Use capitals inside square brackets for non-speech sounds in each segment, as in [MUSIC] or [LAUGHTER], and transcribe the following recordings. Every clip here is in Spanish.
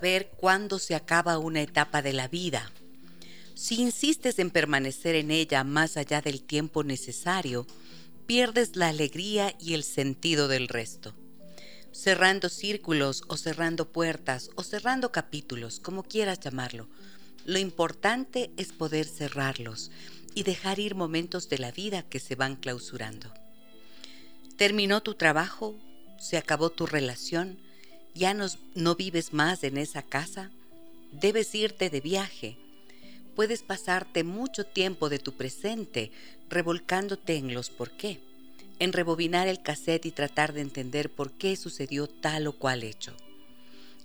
Saber cuándo se acaba una etapa de la vida. Si insistes en permanecer en ella más allá del tiempo necesario, pierdes la alegría y el sentido del resto. Cerrando círculos o cerrando puertas o cerrando capítulos, como quieras llamarlo, lo importante es poder cerrarlos y dejar ir momentos de la vida que se van clausurando. Terminó tu trabajo, se acabó tu relación, ya no, vives más en esa casa, debes irte de viaje. Puedes pasarte mucho tiempo de tu presente revolcándote en los por qué, en rebobinar el cassette y tratar de entender por qué sucedió tal o cual hecho.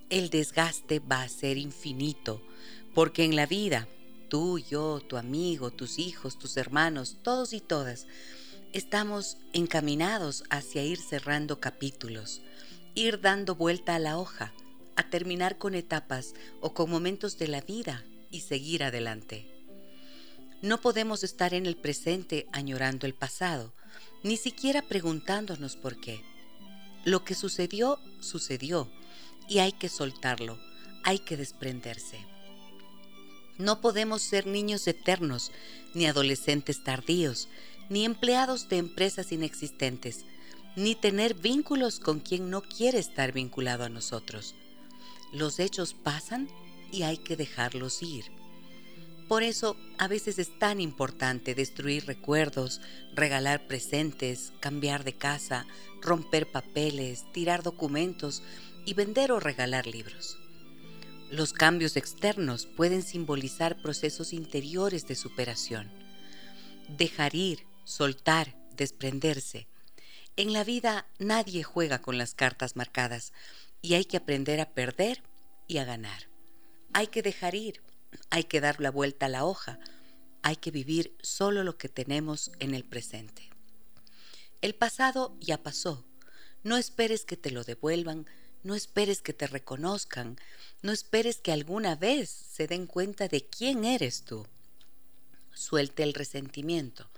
El desgaste va a ser infinito, porque en la vida, tú, yo, tu amigo, tus hijos, tus hermanos, todos y todas, estamos encaminados hacia ir cerrando capítulos, ir dando vuelta a la hoja, a terminar con etapas o con momentos de la vida y seguir adelante. No podemos estar en el presente añorando el pasado, ni siquiera preguntándonos por qué. Lo que sucedió, sucedió, y hay que soltarlo, hay que desprenderse. No podemos ser niños eternos, ni adolescentes tardíos, ni empleados de empresas inexistentes, ni tener vínculos con quien no quiere estar vinculado a nosotros. Los hechos pasan y hay que dejarlos ir. Por eso a veces es tan importante destruir recuerdos, regalar presentes, cambiar de casa, romper papeles, tirar documentos y vender o regalar libros. Los cambios externos pueden simbolizar procesos interiores de superación. Dejar ir, soltar, desprenderse en la vida nadie juega con las cartas marcadas y hay que aprender a perder y a ganar. Hay que dejar ir, hay que dar la vuelta a la hoja, hay que vivir solo lo que tenemos en el presente. El pasado ya pasó. No esperes que te lo devuelvan, no esperes que te reconozcan, no esperes que alguna vez se den cuenta de quién eres tú. Suelte el resentimiento,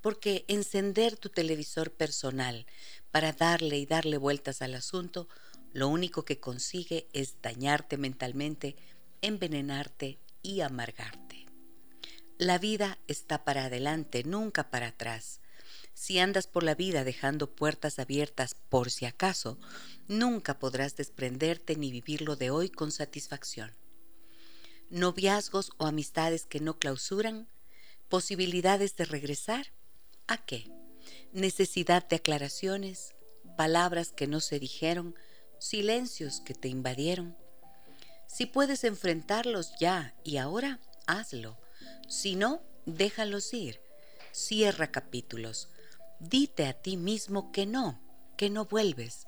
porque encender tu televisor personal para darle y darle vueltas al asunto, lo único que consigue es dañarte mentalmente, envenenarte y amargarte. La vida está para adelante, nunca para atrás. Si andas por la vida dejando puertas abiertas por si acaso, nunca podrás desprenderte ni vivirlo de hoy con satisfacción. Noviazgos o amistades que no clausuran, posibilidades de regresar, ¿A qué? Necesidad de aclaraciones, palabras que no se dijeron, silencios que te invadieron. Si puedes enfrentarlos ya y ahora, hazlo. Si no, déjalos ir. Cierra capítulos. Dite a ti mismo que no, que no vuelves,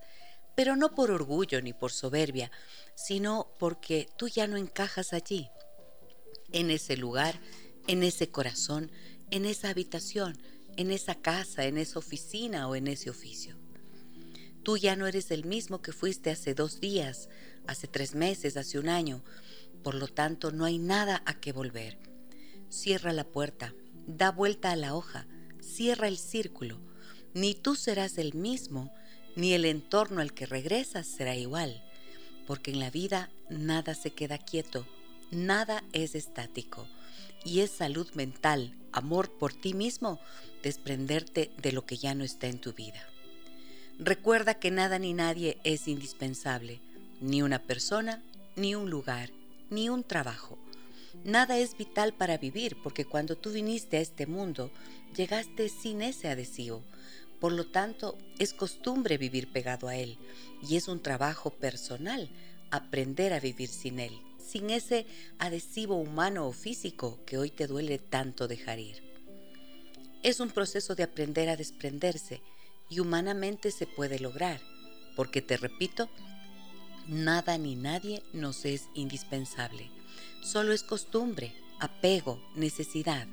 pero no por orgullo ni por soberbia, sino porque tú ya no encajas allí, en ese lugar, en ese corazón, en esa habitación, en esa casa, en esa oficina o en ese oficio. Tú ya no eres el mismo que fuiste hace dos días, hace tres meses, hace un año. Por lo tanto, no hay nada a que volver. Cierra la puerta, da vuelta a la hoja, cierra el círculo. Ni tú serás el mismo, ni el entorno al que regresas será igual, porque en la vida nada se queda quieto, nada es estático, y es salud mental, amor por ti mismo, desprenderte de lo que ya no está en tu vida. Recuerda que nada ni nadie es indispensable, ni una persona, ni un lugar, ni un trabajo. Nada es vital para vivir porque cuando tú viniste a este mundo llegaste sin ese adhesivo. Por lo tanto, es costumbre vivir pegado a él y es un trabajo personal aprender a vivir sin él, sin ese adhesivo humano o físico que hoy te duele tanto dejar ir. Es un proceso de aprender a desprenderse y humanamente se puede lograr, porque te repito, nada ni nadie nos es indispensable. Solo es costumbre, apego, necesidad.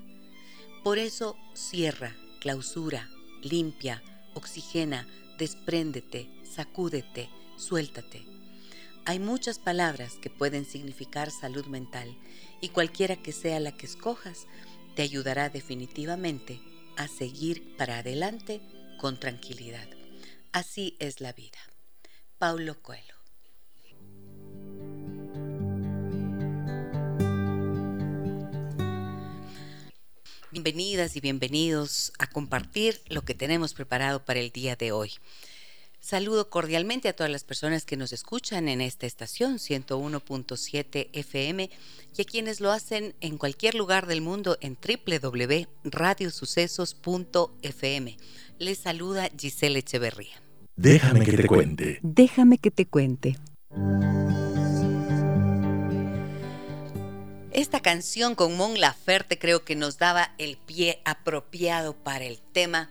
Por eso cierra, clausura, limpia, oxigena, despréndete, sacúdete, suéltate. Hay muchas palabras que pueden significar salud mental y cualquiera que sea la que escojas te ayudará definitivamente a seguir para adelante con tranquilidad. Así es la vida. Paulo Coelho. Bienvenidas y bienvenidos a compartir lo que tenemos preparado para el día de hoy. Saludo cordialmente a todas las personas que nos escuchan en esta estación 101.7 FM y a quienes lo hacen en cualquier lugar del mundo en www.radiosucesos.fm. Les saluda Giselle Echeverría. Déjame que te cuente. Déjame que te cuente. Esta canción con Mon Laferte creo que nos daba el pie apropiado para el tema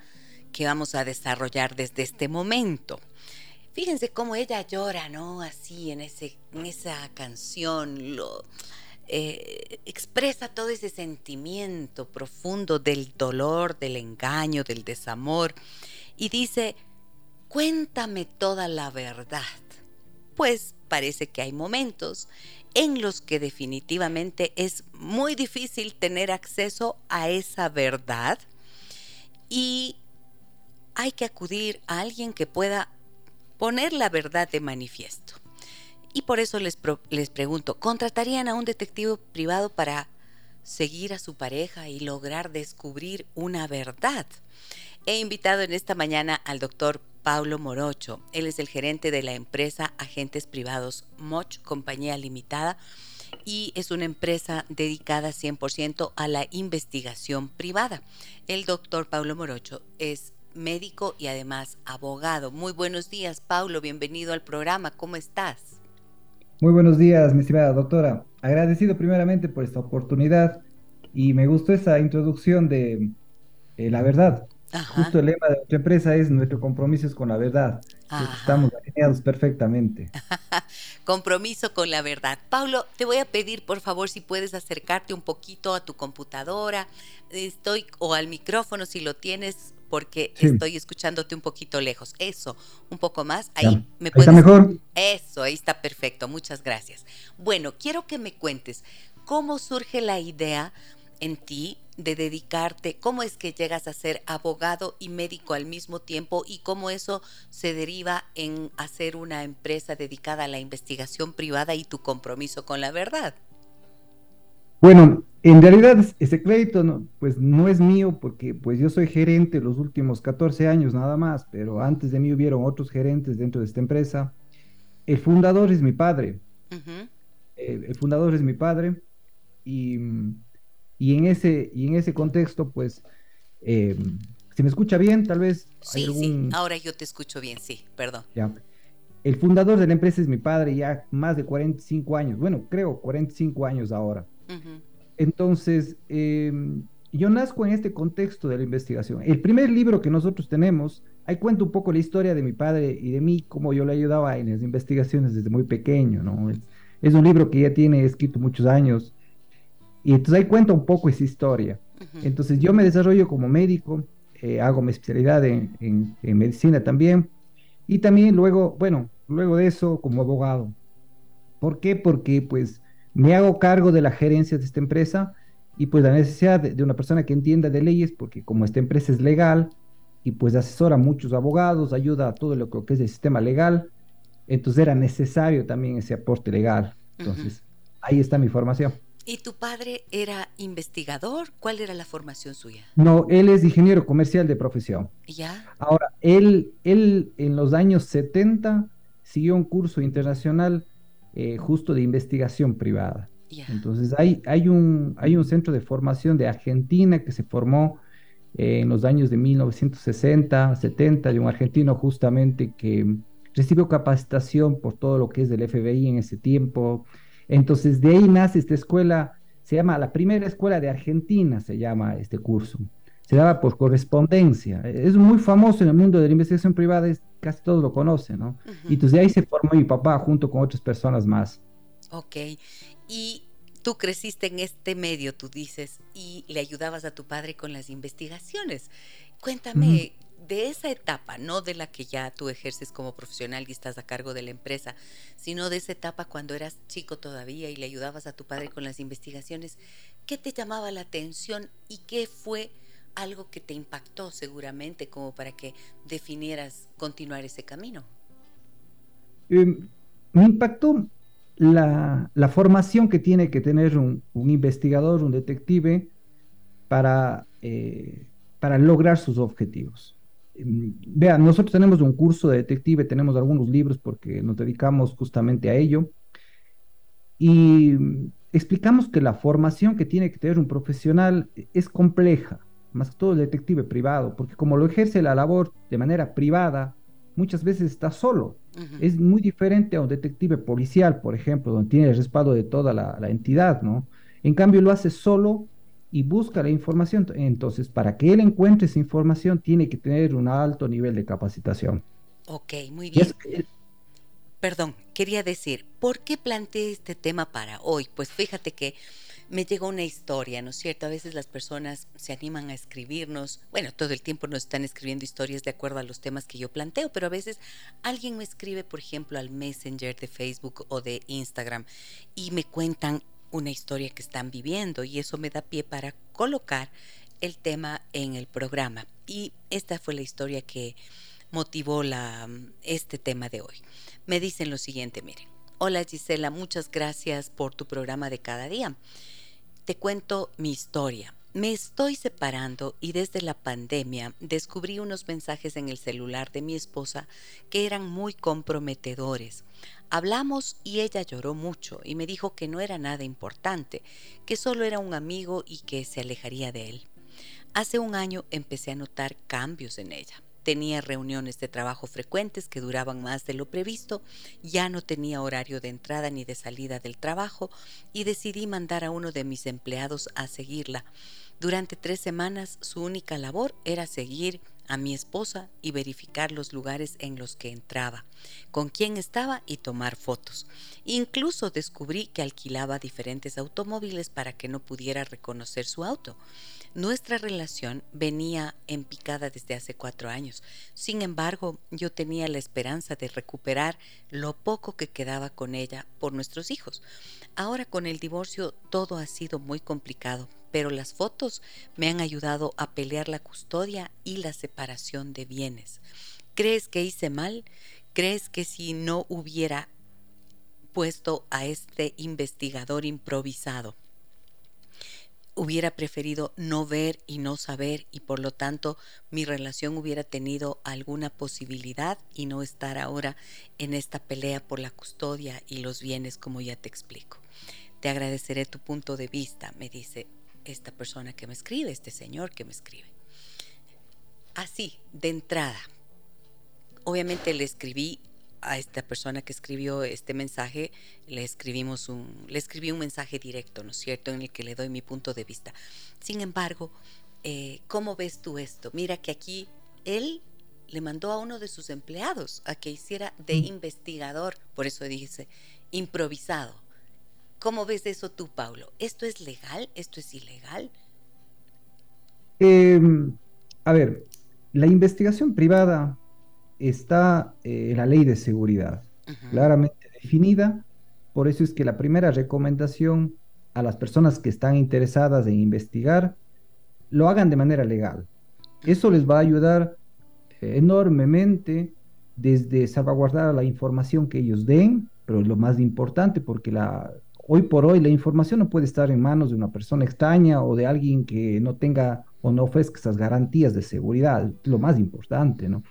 que vamos a desarrollar desde este momento. Fíjense cómo ella llora, ¿no? Así en, ese, en esa canción, lo, eh, expresa todo ese sentimiento profundo del dolor, del engaño, del desamor, y dice, cuéntame toda la verdad. Pues parece que hay momentos en los que definitivamente es muy difícil tener acceso a esa verdad y hay que acudir a alguien que pueda poner la verdad de manifiesto. Y por eso les, les pregunto, ¿contratarían a un detective privado para seguir a su pareja y lograr descubrir una verdad? He invitado en esta mañana al doctor Paulo Morocho. Él es el gerente de la empresa Agentes Privados Moch, compañía limitada, y es una empresa dedicada 100% a la investigación privada. El doctor Paulo Morocho es médico y además abogado. Muy buenos días, Paulo. Bienvenido al programa. ¿Cómo estás? Muy buenos días, mi estimada doctora. Agradecido primeramente por esta oportunidad y me gustó esa introducción de eh, la verdad. Justo el lema de nuestra empresa es nuestro compromiso es con la verdad. Estamos alineados perfectamente. [LAUGHS] compromiso con la verdad. Pablo, te voy a pedir por favor si puedes acercarte un poquito a tu computadora, estoy o al micrófono si lo tienes porque estoy escuchándote un poquito lejos. Eso, un poco más. Ahí me puedes. Está mejor. Eso, ahí está perfecto. Muchas gracias. Bueno, quiero que me cuentes cómo surge la idea en ti de dedicarte, cómo es que llegas a ser abogado y médico al mismo tiempo y cómo eso se deriva en hacer una empresa dedicada a la investigación privada y tu compromiso con la verdad. Bueno, en realidad ese crédito no, pues no es mío porque pues yo soy gerente los últimos 14 años nada más, pero antes de mí hubieron otros gerentes dentro de esta empresa. El fundador es mi padre. el fundador es mi padre y y en ese, y en ese contexto, pues, eh, ¿se me escucha bien? Tal vez. Sí, sí, ahora yo te escucho bien, sí, perdón. Ya. El fundador de la empresa es mi padre, ya más de 45 años, bueno, creo 45 años ahora. Entonces, em, yo nazco en este contexto de la investigación. El primer libro que nosotros tenemos, ahí cuento un poco la historia de mi padre y de mí, cómo yo le ayudaba en las investigaciones desde muy pequeño, ¿no? es un libro que ya tiene escrito muchos años y entonces ahí cuenta un poco esa historia. Entonces yo me desarrollo como médico, eh, hago mi especialidad en, medicina también, y también luego, bueno, luego de eso como abogado. ¿Por qué? Porque pues me hago cargo de la gerencia de esta empresa y pues la necesidad de, una persona que entienda de leyes, porque como esta empresa es legal y pues asesora a muchos abogados, ayuda a todo lo que es el sistema legal, entonces era necesario también ese aporte legal. Entonces, ahí está mi formación. ¿Y tu padre era investigador? ¿Cuál era la formación suya? No, él es ingeniero comercial de profesión. ¿Ya? Ahora, él, él en los años 70 siguió un curso internacional eh, justo de investigación privada. Entonces, hay, hay, un, hay un centro de formación de Argentina que se formó eh, en los años de 1960, 70, de un argentino justamente que recibió capacitación por todo lo que es del FBI en ese tiempo. Entonces, de ahí nace esta escuela, se llama la primera escuela de Argentina, se llama este curso. Se daba por correspondencia. Es muy famoso en el mundo de la investigación privada, casi todos lo conocen, ¿no? Y entonces de ahí se formó mi papá junto con otras personas más. Ok. Y tú creciste en este medio, tú dices, y le ayudabas a tu padre con las investigaciones. Cuéntame, de esa etapa, no de la que ya tú ejerces como profesional y estás a cargo de la empresa, sino de esa etapa cuando eras chico todavía y le ayudabas a tu padre con las investigaciones, ¿qué te llamaba la atención y qué fue algo que te impactó seguramente como para que definieras continuar ese camino? Em, me impactó la, formación que tiene que tener un, investigador, un detective, para, eh, para lograr sus objetivos. Mm, vean, nosotros tenemos un curso de detective, tenemos algunos libros porque nos dedicamos justamente a ello. Y explicamos que la formación que tiene que tener un profesional es compleja, más que todo el detective privado, porque como lo ejerce la labor de manera privada, muchas veces está solo. Es muy diferente a un detective policial, por ejemplo, donde tiene el respaldo de toda la, la entidad, ¿no? En cambio, lo hace solo y busca la información. Entonces, para que él encuentre esa información, tiene que tener un alto nivel de capacitación. Ok, muy bien. Perdón, quería decir, ¿por qué planteé este tema para hoy? Pues fíjate que me llegó una historia, ¿no es cierto? A veces las personas se animan a escribirnos, bueno, todo el tiempo nos están escribiendo historias de acuerdo a los temas que yo planteo, pero a veces alguien me escribe, por ejemplo, al Messenger de Facebook o de Instagram y me cuentan una historia que están viviendo y eso me da pie para colocar el tema en el programa. Y esta fue la historia que motivó este tema de hoy. Me dicen lo siguiente, miren. Hola Gisela, muchas gracias por tu programa de cada día. Te cuento mi historia. Me estoy separando y desde la pandemia descubrí unos mensajes en el celular de mi esposa que eran muy comprometedores. Hablamos y ella lloró mucho y me dijo que no era nada importante, que solo era un amigo y que se alejaría de él. Hace un año empecé a notar cambios en ella. Tenía reuniones de trabajo frecuentes que duraban más de lo previsto, ya no tenía horario de entrada ni de salida del trabajo y decidí mandar a uno de mis empleados a seguirla. Durante tres semanas su única labor era seguir a mi esposa y verificar los lugares en los que entraba, con quién estaba y tomar fotos. Incluso descubrí que alquilaba diferentes automóviles para que no pudiera reconocer su auto. Nuestra relación venía en picada desde hace cuatro años. Sin embargo, yo tenía la esperanza de recuperar lo poco que quedaba con ella por nuestros hijos. Ahora con el divorcio todo ha sido muy complicado, pero las fotos me han ayudado a pelear la custodia y la separación de bienes. ¿Crees que hice mal? ¿Crees que si no hubiera puesto a este investigador improvisado, hubiera preferido no ver y no saber y por lo tanto mi relación hubiera tenido alguna posibilidad y no estar ahora en esta pelea por la custodia y los bienes como ya te explico. Te agradeceré tu punto de vista, me dice esta persona que me escribe, este señor que me escribe. Así, de entrada, obviamente le escribí a esta persona que escribió este mensaje, le escribimos un, le escribí un mensaje directo, ¿no es cierto?, en el que le doy mi punto de vista. Sin embargo, eh, ¿cómo ves tú esto? Mira que aquí él le mandó a uno de sus empleados a que hiciera de mm. investigador, por eso dice improvisado. ¿Cómo ves eso tú, Paulo? ¿Esto es legal? ¿Esto es ilegal? Em, a ver, la investigación privada está eh, la ley de seguridad, claramente definida. Por eso es que la primera recomendación a las personas que están interesadas en investigar, lo hagan de manera legal. Eso les va a ayudar eh, enormemente desde salvaguardar la información que ellos den, pero lo más importante porque la, hoy por hoy la información no puede estar en manos de una persona extraña o de alguien que no tenga o no ofrezca esas garantías de seguridad, lo más importante, ¿no?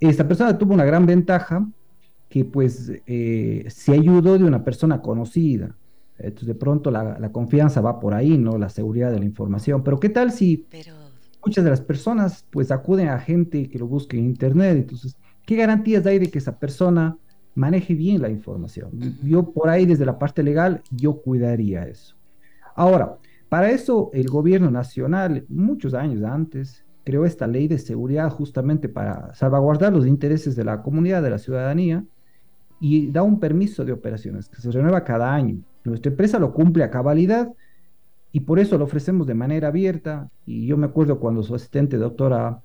Esta persona tuvo una gran ventaja que pues eh, se ayudó de una persona conocida. Entonces de pronto la, confianza va por ahí, ¿no? La seguridad de la información. Pero ¿qué tal si muchas de las personas pues acuden a gente que lo busque en internet? Entonces, ¿qué garantías hay de que esa persona maneje bien la información? Yo por ahí desde la parte legal, yo cuidaría eso. Ahora, para eso el gobierno nacional, muchos años antes, creó esta ley de seguridad justamente para salvaguardar los intereses de la comunidad, de la ciudadanía, y da un permiso de operaciones que se renueva cada año. Nuestra empresa lo cumple a cabalidad y por eso lo ofrecemos de manera abierta. Y yo me acuerdo cuando su asistente, doctora,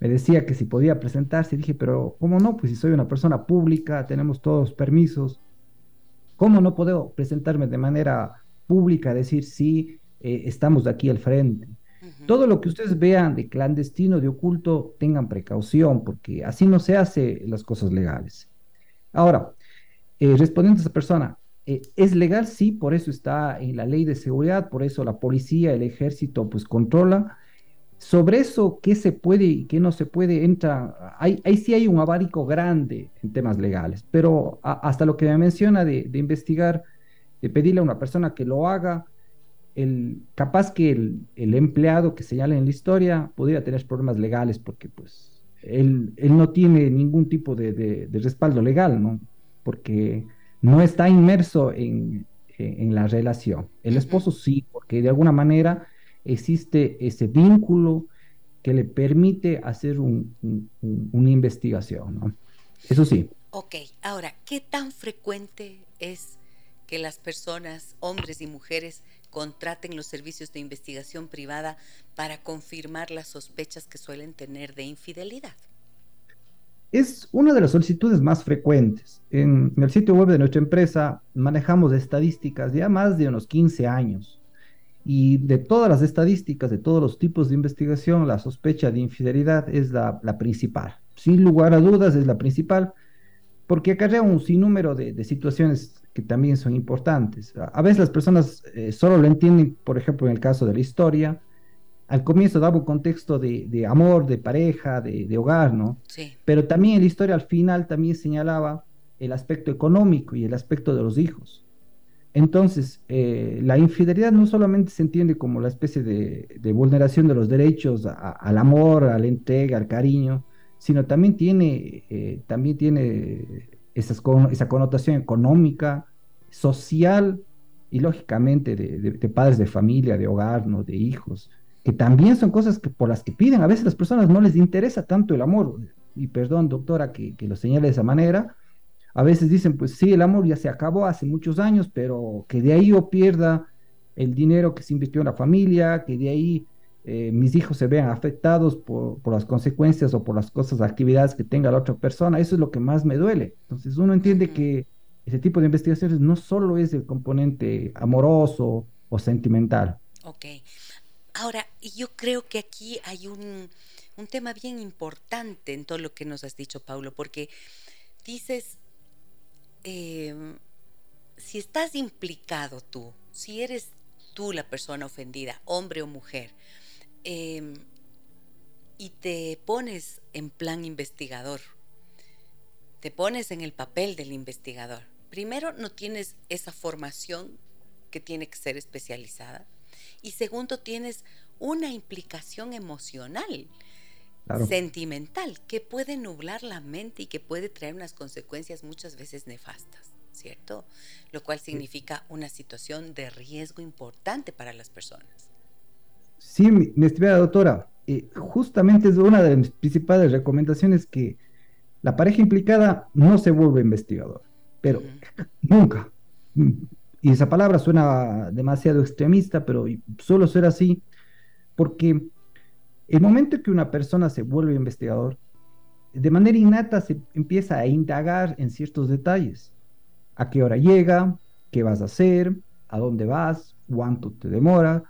me decía que si podía presentarse, dije, pero ¿cómo no? Pues si soy una persona pública, tenemos todos permisos, ¿cómo no puedo presentarme de manera pública, decir sí, eh, estamos de aquí al frente? Todo lo que ustedes vean de clandestino, de oculto, tengan precaución, porque así no se hace las cosas legales. Ahora, eh, respondiendo a esa persona, eh, ¿es legal? Sí, por eso está en la ley de seguridad, por eso la policía, el ejército, pues controla. Sobre eso, ¿qué se puede y qué no se puede? Entra, ahí, sí hay un abarico grande en temas legales, pero hasta lo que me menciona de, investigar, de pedirle a una persona que lo haga, el, capaz que el, empleado que señala en la historia podría tener problemas legales porque pues él, no tiene ningún tipo de, respaldo legal, ¿no? Porque no está inmerso en, la relación. El esposo sí, porque de alguna manera existe ese vínculo que le permite hacer una investigación, ¿no? Eso sí. Ok, ahora, ¿qué tan frecuente es que las personas, hombres y mujeres, contraten los servicios de investigación privada para confirmar las sospechas que suelen tener de infidelidad? Es una de las solicitudes más frecuentes. En, el sitio web de nuestra empresa manejamos estadísticas ya más de unos 15 años. Y de todas las estadísticas, de todos los tipos de investigación, la sospecha de infidelidad es la, principal. Sin lugar a dudas es la principal, porque acarrea un sinnúmero de, de situaciones que también son importantes. A veces las personas eh, solo lo entienden, por ejemplo, en el caso de la historia. Al comienzo daba un contexto de, amor, de pareja, de, hogar, ¿no? Sí. Pero también en la historia al final también señalaba el aspecto económico y el aspecto de los hijos. Entonces, eh, la infidelidad no solamente se entiende como la especie de, vulneración de los derechos al amor, a la entrega, al cariño, sino también tiene, eh, también tiene esa connotación económica, social y lógicamente de, padres de familia, de hogar, ¿no? de hijos, que también son cosas que, por las que piden. A veces a las personas no les interesa tanto el amor. Y perdón, doctora, que, lo señale de esa manera. A veces dicen, pues sí, el amor ya se acabó hace muchos años, pero que de ahí yo pierda el dinero que se invirtió en la familia, que de ahí eh, mis hijos se vean afectados por, las consecuencias o por las cosas, actividades que tenga la otra persona, eso es lo que más me duele. Entonces uno entiende que ese tipo de investigaciones no solo es el componente amoroso o sentimental. Ok. Ahora, yo creo que aquí hay un, tema bien importante en todo lo que nos has dicho, Paulo, porque dices, em, si estás implicado tú, si eres tú la persona ofendida, hombre o mujer, Em, y te pones en plan investigador, te pones en el papel del investigador. Primero, no tienes esa formación que tiene que ser especializada. Y segundo, tienes una implicación emocional, sentimental, que puede nublar la mente y que puede traer unas consecuencias muchas veces nefastas, ¿cierto? Lo cual significa una situación de riesgo importante para las personas. Sí, mi, estimada doctora, eh, justamente es una de mis principales recomendaciones que la pareja implicada no se vuelve investigador, pero nunca. Y esa palabra suena demasiado extremista, pero solo ser así, porque el momento que una persona se vuelve investigador, de manera innata se empieza a indagar en ciertos detalles. ¿A qué hora llega? ¿Qué vas a hacer? ¿A dónde vas? ¿Cuánto te demora?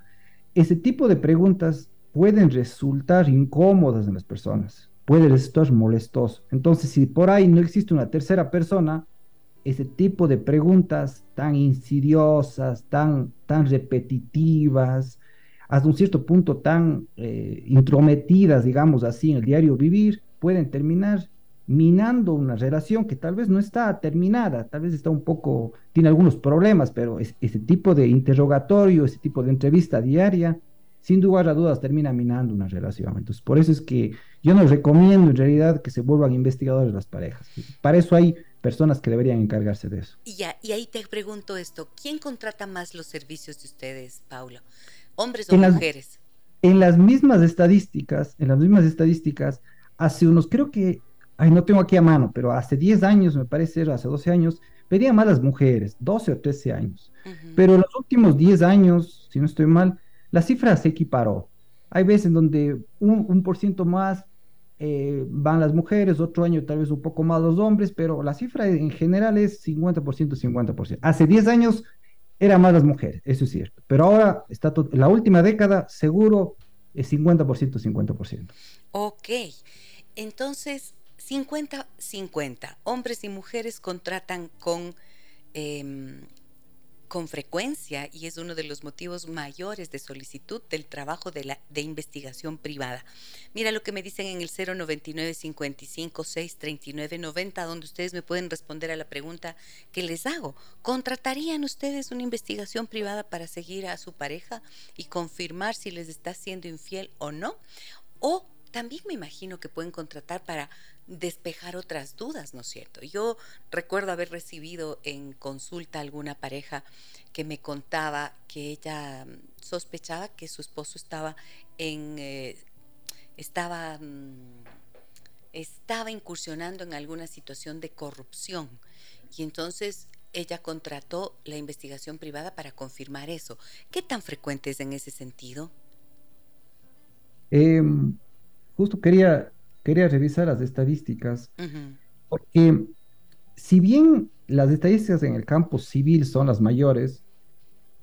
ese tipo de preguntas pueden resultar incómodas en las personas, puede resultar molestoso. Entonces, si por ahí no existe una tercera persona, ese tipo de preguntas tan insidiosas, tan, tan repetitivas, hasta un cierto punto tan eh, intrometidas, digamos así, en el diario vivir, pueden terminar minando una relación que tal vez no está terminada, tal vez está un poco, tiene algunos problemas, pero ese tipo de interrogatorio, ese tipo de entrevista diaria, sin duda a dudas termina minando una relación. Entonces, por eso es que yo no recomiendo en realidad que se vuelvan investigadores las parejas. Para eso hay personas que deberían encargarse de eso. Y, ya, y ahí te pregunto esto, ¿quién contrata más los servicios de ustedes, Paulo? ¿Hombres o mujeres? en las mismas estadísticas, en las mismas estadísticas, hace unos, creo que, ay, no tengo aquí a mano, pero hace 10 años, me parece, hace 12 años, pedían más las mujeres, 12 o 13 años. Pero en los últimos 10 años, si no estoy mal, la cifra se equiparó. Hay veces en donde un, por ciento más eh, van las mujeres, otro año tal vez un poco más los hombres, pero la cifra en general es 50%, 50%. Hace 10 años era más las mujeres, eso es cierto. Pero ahora está la última década seguro es 50%, 50%. Ok, entonces 50-50, hombres y mujeres contratan con em, con frecuencia y es uno de los motivos mayores de solicitud del trabajo de, la, de investigación privada. Mira lo que me dicen en el 099 55 639 90, donde ustedes me pueden responder a la pregunta que les hago. ¿Contratarían ustedes una investigación privada para seguir a su pareja y confirmar si les está siendo infiel o no? O también me imagino que pueden contratar para despejar otras dudas, ¿no es cierto? Yo recuerdo haber recibido en consulta alguna pareja que me contaba que ella mm, sospechaba que su esposo estaba en eh, estaba mm, estaba incursionando en alguna situación de corrupción y entonces ella contrató la investigación privada para confirmar eso. ¿Qué tan frecuente es en ese sentido? Em, justo quería quería revisar las estadísticas, porque si bien las estadísticas en el campo civil son las mayores,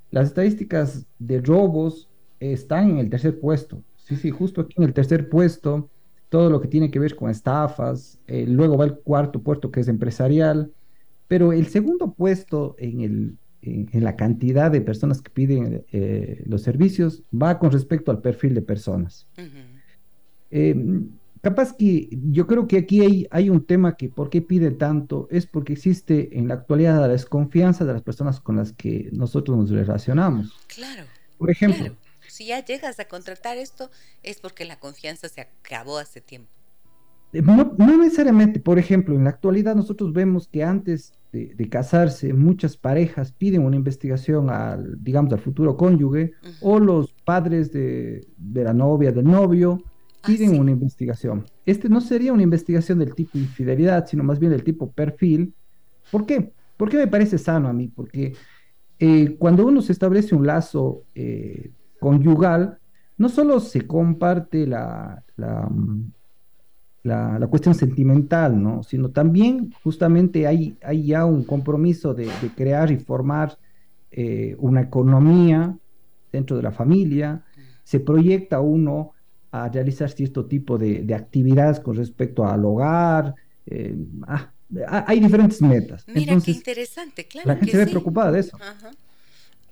las estadísticas de robos están en el tercer puesto. Sí, sí, justo aquí en el tercer puesto, todo lo que tiene que ver con estafas, eh, luego va el cuarto puesto que es empresarial, pero el segundo puesto en, el, en, la cantidad de personas que piden eh, los servicios va con respecto al perfil de personas. Capaz que yo creo que aquí hay, hay un tema que por qué pide tanto es porque existe en la actualidad la desconfianza de las personas con las que nosotros nos relacionamos. Claro. Por ejemplo. Si ya llegas a contratar esto es porque la confianza se acabó hace tiempo. No, necesariamente, por ejemplo, en la actualidad nosotros vemos que antes de, casarse muchas parejas piden una investigación al, digamos, al futuro cónyuge o los padres de, de la novia, del novio, piden una investigación. Este no sería una investigación del tipo infidelidad, sino más bien del tipo perfil. ¿Por qué? ¿Por qué me parece sano a mí? Porque eh, cuando uno se establece un lazo eh, conyugal, no solo se comparte la, la, la, cuestión sentimental, ¿no? sino también justamente hay, hay ya un compromiso de, crear y formar eh, una economía dentro de la familia, se proyecta uno a realizar cierto tipo de, actividades con respecto al hogar. Eh, ah, hay diferentes metas. Mira qué interesante, claro. La gente se ve preocupada de eso.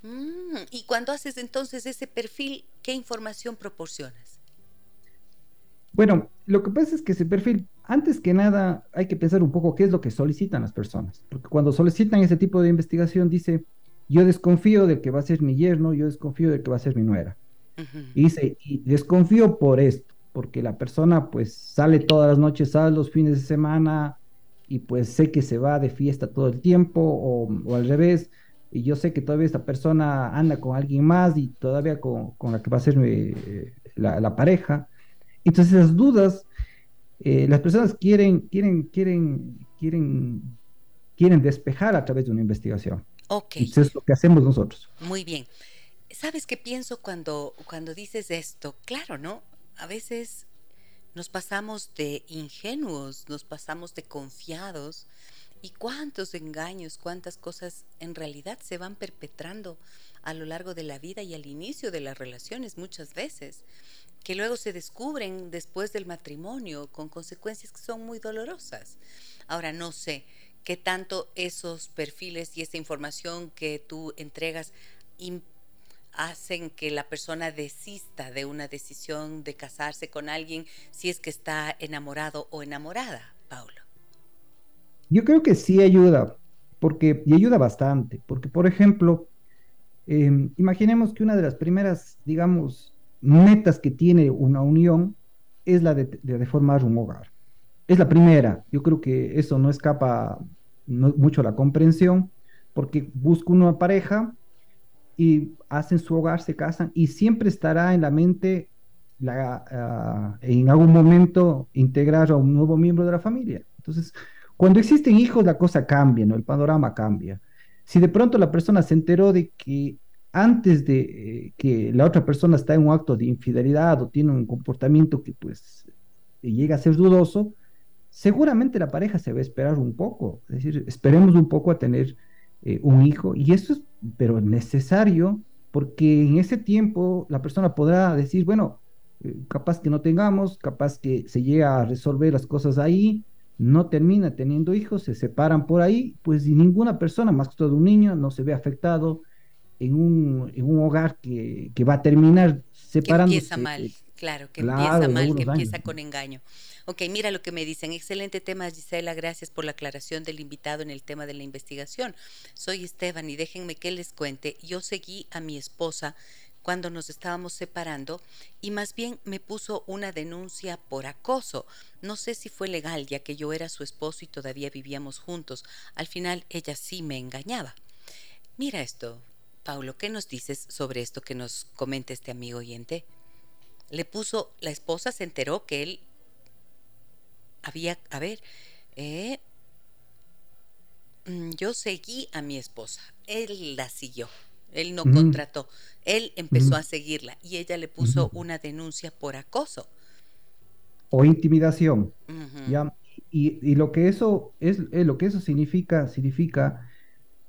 Mm, y cuando haces entonces ese perfil, ¿qué información proporcionas? Bueno, lo que pasa es que ese perfil, antes que nada, hay que pensar un poco qué es lo que solicitan las personas. Porque cuando solicitan ese tipo de investigación, dice, yo desconfío de que va a ser mi yerno, yo desconfío de que va a ser mi nuera. Y dice, y desconfío por esto, porque la persona pues sale todas las noches, sale los fines de semana y pues sé que se va de fiesta todo el tiempo o, al revés, y yo sé que todavía esta persona anda con alguien más y todavía con, la que va a ser eh, la, pareja. Entonces esas dudas, eh, las personas quieren, quieren, quieren, quieren, quieren despejar a través de una investigación. Ok. Eso es lo que hacemos nosotros. Muy bien. ¿Sabes qué pienso cuando, cuando dices esto? Claro, ¿no? A veces nos pasamos de ingenuos, nos pasamos de confiados. ¿Y cuántos engaños, cuántas cosas en realidad se van perpetrando a lo largo de la vida y al inicio de las relaciones muchas veces, que luego se descubren después del matrimonio con consecuencias que son muy dolorosas? Ahora no sé qué tanto esos perfiles y esa información que tú entregas hacen que la persona desista de una decisión de casarse con alguien si es que está enamorado o enamorada, Paulo? Yo creo que sí ayuda, porque, y ayuda bastante, porque por ejemplo, em, imaginemos que una de las primeras, digamos, metas que tiene una unión es la de, formar un hogar. Es la primera. Yo creo que eso no escapa mucho a la comprensión, porque busca una pareja y hacen su hogar, se casan y siempre estará en la mente la, ah, en algún momento integrar a un nuevo miembro de la familia. Entonces, cuando existen hijos, la cosa cambia, ¿no? El panorama cambia. Si de pronto la persona se enteró de que antes de eh, que la otra persona está en un acto de infidelidad o tiene un comportamiento que pues llega a ser dudoso, seguramente la pareja se va a esperar un poco. Es decir, esperemos un poco a tener eh, un hijo y eso es, pero necesario porque en ese tiempo la persona podrá decir, bueno, eh, capaz que no tengamos, capaz que se llega a resolver las cosas ahí, no termina teniendo hijos, se separan por ahí, pues ninguna persona, más que todo un niño, no se ve afectado en un, en un hogar que, que, va a terminar separándose. Que empieza mal, claro, que empieza mal, que empieza con engaño. Ok, mira lo que me dicen. Excelente tema, Gisela. Gracias por la aclaración del invitado en el tema de la investigación. Soy Esteban y déjenme que les cuente. Yo seguí a mi esposa cuando nos estábamos separando y más bien me puso una denuncia por acoso. No sé si fue legal ya que yo era su esposo y todavía vivíamos juntos. Al final ella sí me engañaba. Mira esto, Paulo, ¿qué nos dices sobre esto que nos comenta este amigo oyente? Le puso, la esposa se enteró que él había, a ver, eh, mm, yo seguí a mi esposa, él la siguió. Él no contrató, él empezó a seguirla y ella le puso una denuncia por acoso. O intimidación. ¿ya? Y, lo que eso es, eh, lo que eso significa, significa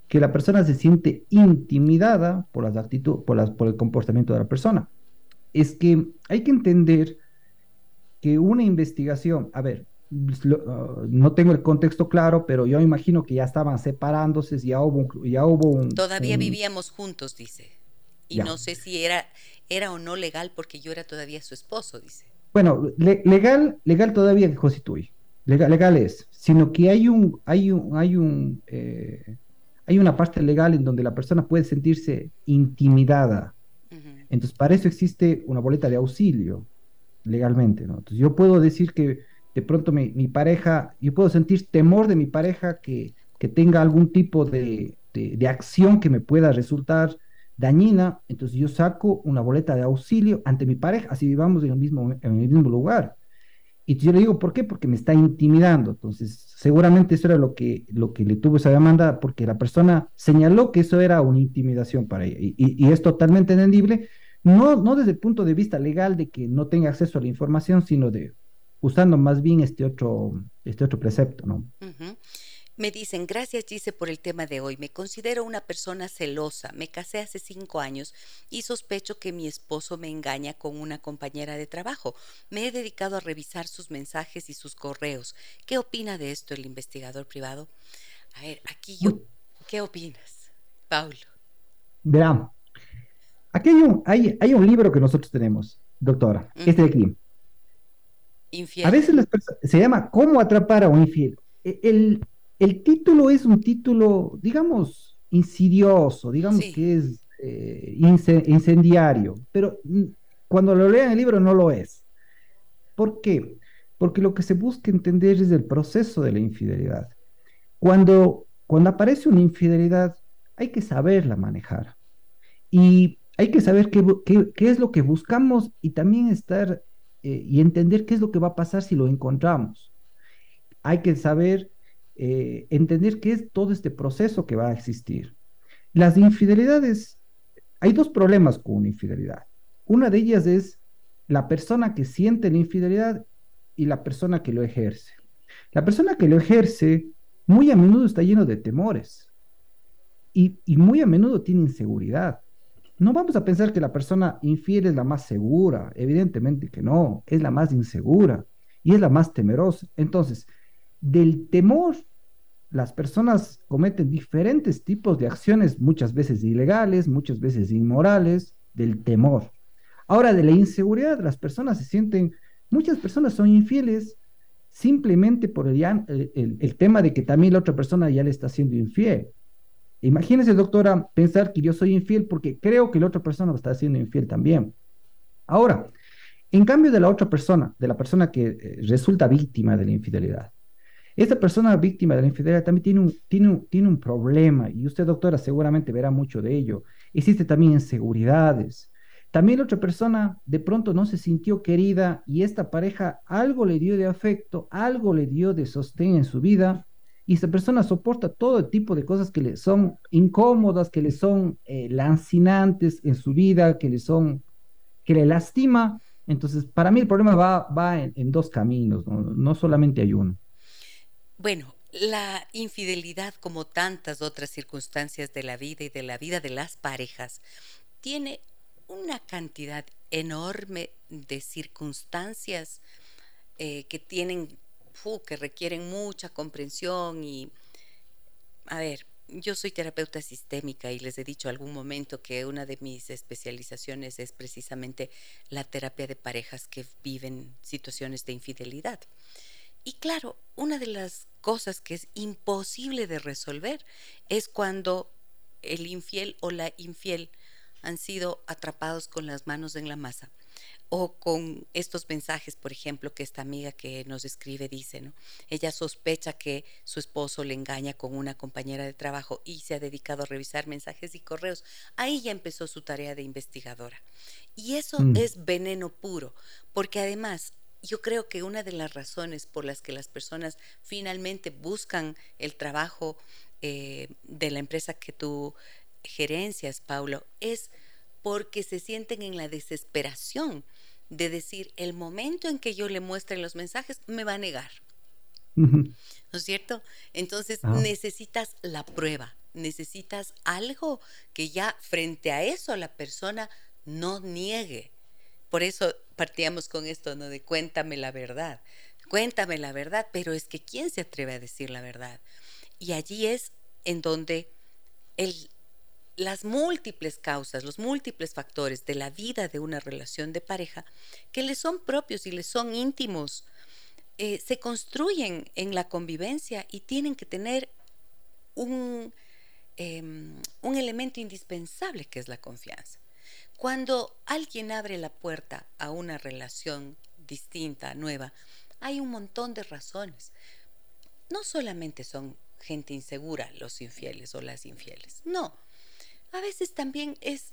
que la persona se siente intimidada por las actitudes, por, las, por el comportamiento de la persona. Es que hay que entender que una investigación, a ver, pues, ah, no tengo el contexto claro, pero yo imagino que ya estaban separándose, ya hubo, ya hubo un... Todavía vivíamos juntos, dice. Y no sé si era, era o no legal porque yo era todavía su esposo, dice. Bueno, legal, legal todavía que constituye. Legal, legal, es, sino que hay un, hay un, hay un, eh, hay una parte legal en donde la persona puede sentirse intimidada. Entonces, para eso existe una boleta de auxilio legalmente, ¿no? Entonces, yo puedo decir que de pronto mi, pareja, yo puedo sentir temor de mi pareja que, que tenga algún tipo de, de, acción que me pueda resultar dañina, entonces yo saco una boleta de auxilio ante mi pareja, así vivamos en el mismo, en el mismo lugar. Y yo le digo, ¿por qué? Porque me está intimidando. Entonces, seguramente eso era lo que, lo que le tuvo esa demanda, porque la persona señaló que eso era una intimidación para ella. Y, y, es totalmente entendible, no, no desde el punto de vista legal de que no tenga acceso a la información, sino de usando más bien este otro, este otro precepto, ¿no? Me dicen, gracias Gise por el tema de hoy. Me considero una persona celosa. Me casé hace cinco años y sospecho que mi esposo me engaña con una compañera de trabajo. Me he dedicado a revisar sus mensajes y sus correos. ¿Qué opina de esto el investigador privado? A ver, aquí yo, ¿qué opinas, Paulo? Verán, aquí hay un, hay, hay un libro que nosotros tenemos, doctora, este de aquí a veces se llama ¿Cómo atrapar a un infiel? E, el, el título es un título, digamos, insidioso, digamos que es eh, incendiario, pero cuando lo lean el libro no lo es. ¿Por qué? Porque lo que se busca entender es el proceso de la infidelidad. Cuando, cuando aparece una infidelidad, hay que saberla manejar. Y hay que saber qué, es lo que buscamos y también estar eh, y entender qué es lo que va a pasar si lo encontramos. Hay que saber eh, entender qué es todo este proceso que va a existir. Las infidelidades, hay dos problemas con una infidelidad. Una de ellas es la persona que siente la infidelidad y la persona que lo ejerce. La persona que lo ejerce muy a menudo está lleno de temores y muy a menudo tiene inseguridad. No vamos a pensar que la persona infiel es la más segura, evidentemente que no, es la más insegura y es la más temerosa. Entonces, del temor, las personas cometen diferentes tipos de acciones, muchas veces ilegales, muchas veces inmorales, del temor. Ahora, de la inseguridad, las personas se sienten, muchas personas son infieles simplemente por el, tema de que también la otra persona ya le está siendo infiel. Imagínese, doctora, pensar que yo soy infiel porque creo que la otra persona está haciendo infiel también. Ahora, en cambio de la otra persona, de la persona que eh, resulta víctima de la infidelidad, esta persona víctima de la infidelidad también tiene un, tiene, tiene un problema y usted, doctora, seguramente verá mucho de ello. Existe también inseguridades. También la otra persona de pronto no se sintió querida y esta pareja algo le dio de afecto, algo le dio de sostén en su vida y esta persona soporta todo tipo de cosas que le son incómodas, que le son eh, lancinantes en su vida, que le son, que le lastima. Entonces, para mí el problema va, va en, dos caminos, no solamente hay uno. Bueno, la infidelidad, como tantas otras circunstancias de la vida y de la vida de las parejas, tiene una cantidad enorme de circunstancias eh, que tienen, que requieren mucha comprensión y, a ver, yo soy terapeuta sistémica y les he dicho algún momento que una de mis especializaciones es precisamente la terapia de parejas que viven situaciones de infidelidad. Y claro, una de las cosas que es imposible de resolver es cuando el infiel o la infiel han sido atrapados con las manos en la masa o con estos mensajes, por ejemplo, que esta amiga que nos escribe dice, ¿no? Ella sospecha que su esposo le engaña con una compañera de trabajo y se ha dedicado a revisar mensajes y correos. Ahí ya empezó su tarea de investigadora. Y eso mm. es veneno puro, porque además yo creo que una de las razones por las que las personas finalmente buscan el trabajo eh, de la empresa que tú gerencias, Paulo, es porque se sienten en la desesperación de decir, el momento en que yo le muestre los mensajes, me va a negar. ¿No es cierto? Entonces ah. necesitas la prueba, necesitas algo que ya frente a eso la persona no niegue. Por eso partíamos con esto, ¿no? De cuéntame la verdad. Cuéntame la verdad, pero es que ¿quién se atreve a decir la verdad? Y allí es en donde el, las múltiples causas, los múltiples factores de la vida de una relación de pareja, que le son propios y le son íntimos, eh, se construyen en la convivencia y tienen que tener un, em, un elemento indispensable que es la confianza. Cuando alguien abre la puerta a una relación distinta, nueva, hay un montón de razones. No solamente son gente insegura los infieles o las infieles, no. A veces también es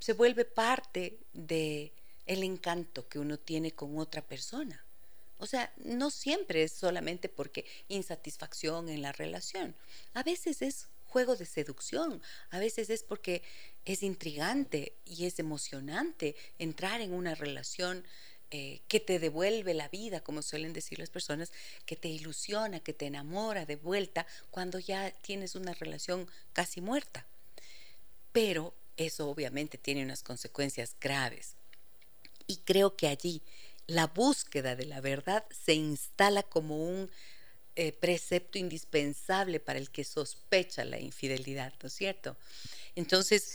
se vuelve parte de el encanto que uno tiene con otra persona. O sea, no siempre es solamente porque insatisfacción en la relación. A veces es juego de seducción, a veces es porque es intrigante y es emocionante entrar en una relación eh, que te devuelve la vida, como suelen decir las personas, que te ilusiona, que te enamora de vuelta cuando ya tienes una relación casi muerta. Pero eso obviamente tiene unas consecuencias graves. Y creo que allí la búsqueda de la verdad se instala como un eh, precepto indispensable para el que sospecha la infidelidad, ¿no es cierto? Entonces,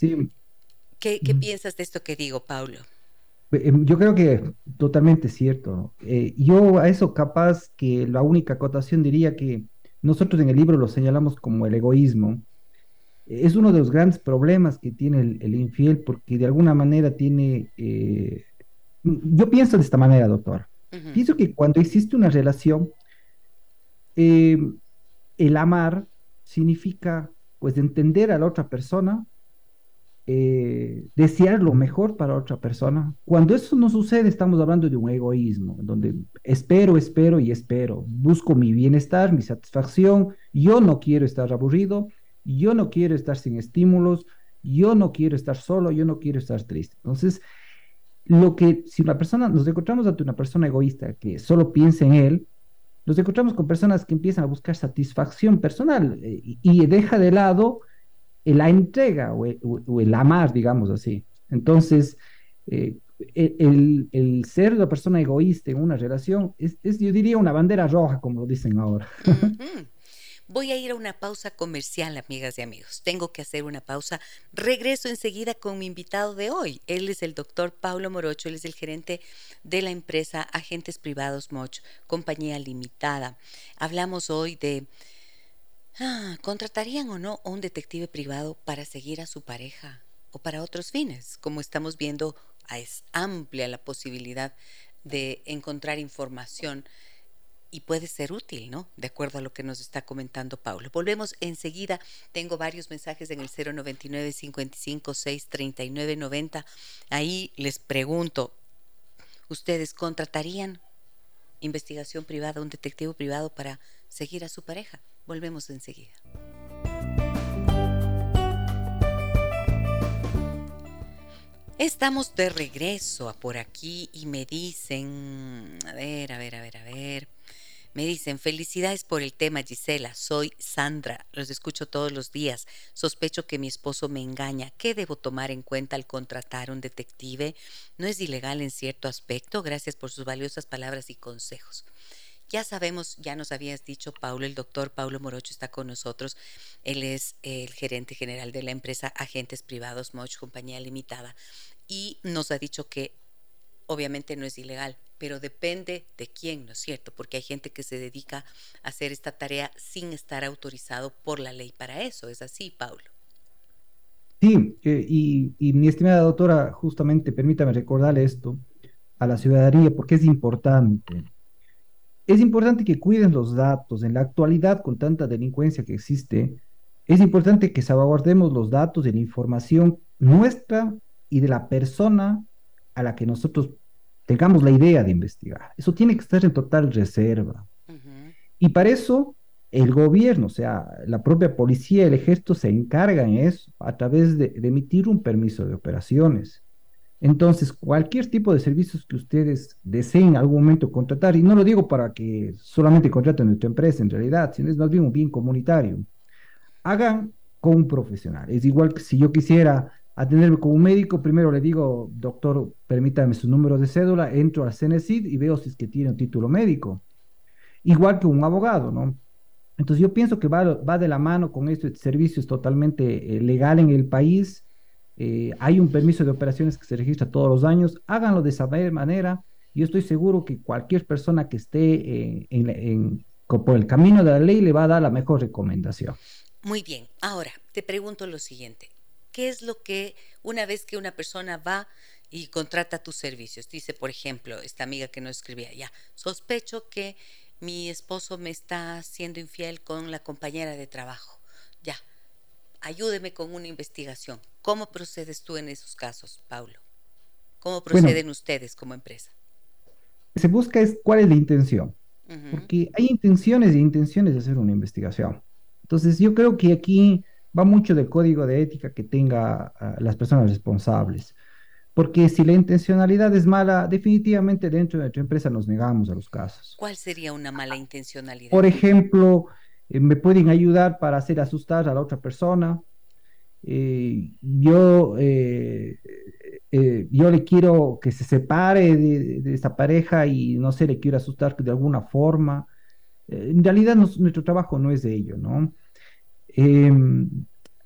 ¿qué, piensas de esto que digo, Paulo? Em, yo creo que totalmente cierto. Eh, yo a eso capaz que la única acotación diría que nosotros en el libro lo señalamos como el egoísmo. Es uno de los grandes problemas que tiene el, infiel porque de alguna manera tiene... Eh, yo pienso de esta manera, doctor. Pienso que cuando existe una relación, eh, el amar significa pues entender a la otra persona, eh, desear lo mejor para otra persona. Cuando eso no sucede, estamos hablando de un egoísmo, donde espero, espero y espero, busco mi bienestar, mi satisfacción, yo no quiero estar aburrido, yo no quiero estar sin estímulos, yo no quiero estar solo, yo no quiero estar triste. Entonces, lo que si una persona, nos encontramos ante una persona egoísta que solo piensa en él, nos encontramos con personas que empiezan a buscar satisfacción personal eh, y, deja de lado la entrega o el, amar, digamos así. Entonces, eh, el, el, ser la persona egoísta en una relación es, es, yo diría, una bandera roja, como lo dicen ahora. Voy a ir a una pausa comercial, amigas y amigos. Tengo que hacer una pausa. Regreso enseguida con mi invitado de hoy. Él es el doctor Paulo Morocho, él es el gerente de la empresa Agentes Privados Moch, compañía limitada. Hablamos hoy de... Ah, ¿Contratarían o no a un detective privado para seguir a su pareja o para otros fines, como estamos viendo es amplia la posibilidad de encontrar información y puede ser útil, ¿no? De acuerdo a lo que nos está comentando Paulo. Volvemos enseguida. Tengo varios mensajes en el 099 55 6 39 90. Ahí les pregunto, ¿ustedes contratarían investigación privada, un detective privado para seguir a su pareja? Volvemos enseguida. Estamos de regreso a por aquí y me dicen, a ver, a ver, a ver, a ver. Me dicen, felicidades por el tema, Gisela. Soy Sandra. Los escucho todos los días. Sospecho que mi esposo me engaña. ¿Qué debo tomar en cuenta al contratar un detective? ¿No es ilegal en cierto aspecto? Gracias por sus valiosas palabras y consejos. Ya sabemos, ya nos habías dicho, Paulo, el doctor Paulo Morocho está con nosotros. Él es el gerente general de la empresa Agentes Privados Moch Compañía Limitada y nos ha dicho que obviamente no es ilegal, pero depende de quién, ¿no es cierto? Porque hay gente que se dedica a hacer esta tarea sin estar autorizado por la ley para eso. ¿Es así, Paulo? Sí, eh, y, y, mi estimada doctora, justamente permítame recordarle esto a la ciudadanía porque es importante. Es importante que cuiden los datos. En la actualidad, con tanta delincuencia que existe, es importante que salvaguardemos los datos de la información nuestra y de la persona a la que nosotros tengamos la idea de investigar. Eso tiene que estar en total reserva. Y para eso el gobierno, o sea, la propia policía, el ejército se encargan en eso a través de, de emitir un permiso de operaciones. Entonces, cualquier tipo de servicios que ustedes deseen en algún momento contratar, y no lo digo para que solamente contraten nuestra empresa en realidad, sino es más bien un bien comunitario, hagan con un profesional. Es igual que si yo quisiera atenderme como médico, primero le digo, doctor, permítame su número de cédula, entro al CNCID y veo si es que tiene un título médico. Igual que un abogado, ¿no? Entonces yo pienso que va, va de la mano con esto, este servicio es totalmente eh, legal en el país, eh, hay un permiso de operaciones que se registra todos los años, háganlo de esa manera. Yo estoy seguro que cualquier persona que esté eh, en, por el camino de la ley le va a dar la mejor recomendación. Muy bien, ahora te pregunto lo siguiente. ¿Qué es lo que una vez que una persona va y contrata tus servicios? Dice, por ejemplo, esta amiga que nos escribía, ya, sospecho que mi esposo me está siendo infiel con la compañera de trabajo. Ya, ayúdeme con una investigación. ¿Cómo procedes tú en esos casos, Paulo? ¿Cómo proceden ustedes como empresa? Se busca es cuál es la intención, porque hay intenciones e intenciones de hacer una investigación. Entonces, yo creo que aquí va mucho del código de ética que tenga ah, las personas responsables. Porque si la intencionalidad es mala, definitivamente dentro de nuestra empresa nos negamos a los casos. ¿Cuál sería una mala intencionalidad? Por ejemplo, eh, me pueden ayudar para hacer asustar a la otra persona. Eh, yo, eh, yo le quiero que se separe de, esta pareja y no sé, le quiero asustar de alguna forma. en realidad nuestro trabajo no es de ello, ¿no? Em,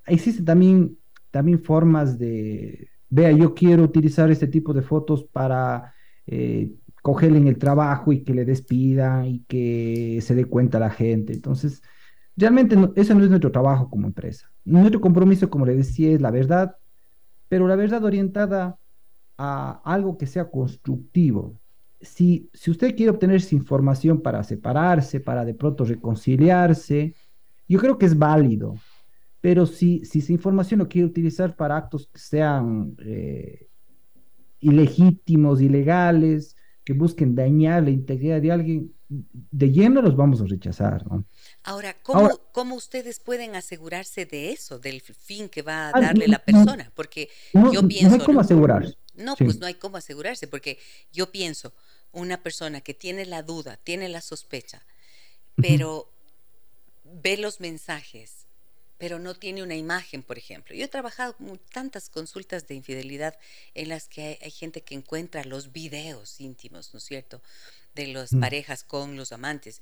existen también, también formas de, vea, yo quiero utilizar este tipo de fotos para cogerle en el trabajo y que le despida y que se dé cuenta la gente. Entonces, Realmente eso no es nuestro trabajo como empresa. Nuestro compromiso, como le decía, es la verdad, pero la verdad orientada a algo que sea constructivo. Si, si usted quiere obtener esa información para separarse, para de pronto reconciliarse, yo creo que es válido. Pero si, si esa información lo quiere utilizar para actos que sean eh, ilegítimos, ilegales, que busquen dañar la integridad de alguien, de lleno los vamos a rechazar. ¿no? Ahora, ¿cómo, ustedes pueden asegurarse de eso, del fin que va a ah, darle la persona? Porque yo pienso... No hay cómo asegurarse. No, pues no hay cómo asegurarse, porque yo pienso, una persona que tiene la duda, tiene la sospecha, pero ve los mensajes, pero no tiene una imagen, por ejemplo. Yo he trabajado con tantas consultas de infidelidad en las que hay, hay gente que encuentra los videos íntimos, ¿no es cierto?, de las parejas con los amantes.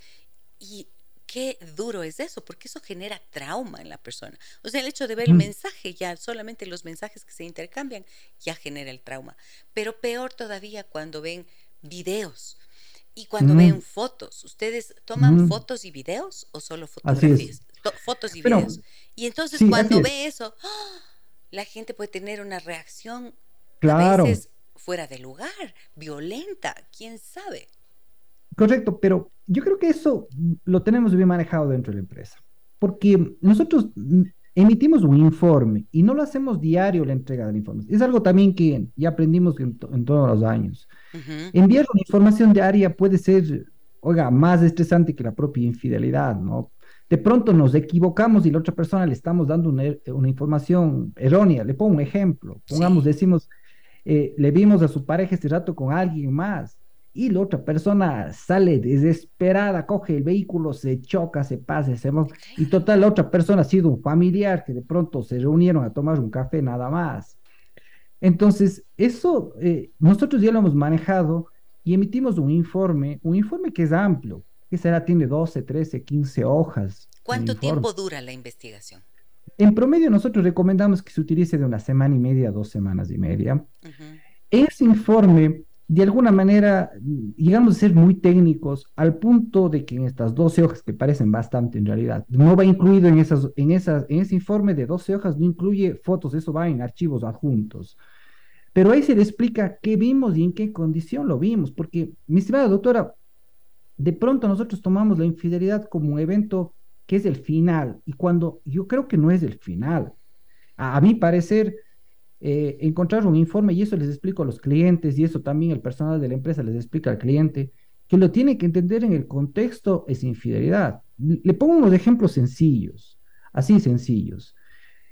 Y qué duro es eso, porque eso genera trauma en la persona. O sea, el hecho de ver el mensaje, ya solamente los mensajes que se intercambian, ya genera el trauma. Pero peor todavía cuando ven videos y cuando ven fotos. ¿Ustedes toman fotos y videos o solo fotografías? Fotos y videos. Y entonces cuando ve eso, ¡ah! la gente puede tener una reacción claro. a veces fuera de lugar, violenta, quién sabe. Correcto, pero yo creo que eso lo tenemos bien manejado dentro de la empresa, porque nosotros emitimos un informe y no lo hacemos diario la entrega del informe. Es algo también que ya aprendimos en, todos los años. Enviar una información diaria puede ser, oiga, más estresante que la propia infidelidad, ¿no? De pronto nos equivocamos y la otra persona le estamos dando una, información errónea. Le pongo un ejemplo. Pongamos, decimos, eh, le vimos a su pareja este rato con alguien más y la otra persona sale desesperada, coge el vehículo, se choca, se pasa, se y total la otra persona ha sido un familiar que de pronto se reunieron a tomar un café nada más. Entonces, eso eh, nosotros ya lo hemos manejado y emitimos un informe, un informe que es amplio, que será, tiene 12, 13, 15 hojas. ¿Cuánto tiempo dura la investigación? En promedio nosotros recomendamos que se utilice de una semana y media dos semanas y media. Ese informe de alguna manera llegamos a ser muy técnicos al punto de que en estas 12 hojas, que parecen bastante en realidad, no va incluido en, esas, en, esas, en ese informe de 12 hojas, no incluye fotos, eso va en archivos adjuntos. Pero ahí se le explica qué vimos y en qué condición lo vimos, porque, mi estimada doctora, de pronto nosotros tomamos la infidelidad como un evento que es el final, y cuando yo creo que no es el final. A, a mi parecer, eh, encontrar un informe y eso les explico a los clientes y eso también el personal de la empresa les explica al cliente, que lo tiene que entender en el contexto es infidelidad. Le pongo unos ejemplos sencillos, así sencillos.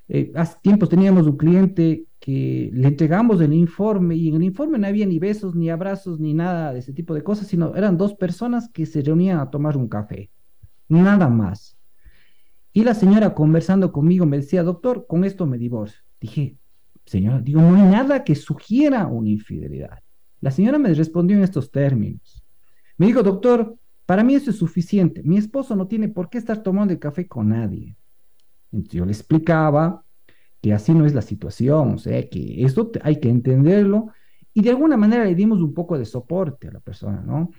Eh, hace tiempos teníamos un cliente que le entregamos el informe y en el informe no había ni besos, ni abrazos, ni nada de ese tipo de cosas, sino eran dos personas que se reunían a tomar un café, nada más. Y la señora conversando conmigo me decía, doctor, con esto me divorcio. Dije, Señora, digo, no hay nada que sugiera una infidelidad. La señora me respondió en estos términos. Me dijo, doctor, para mí eso es suficiente. Mi esposo no tiene por qué estar tomando el café con nadie. Entonces yo le explicaba que así no es la situación, o sea, que esto hay que entenderlo y de alguna manera le dimos un poco de soporte a la persona, ¿no?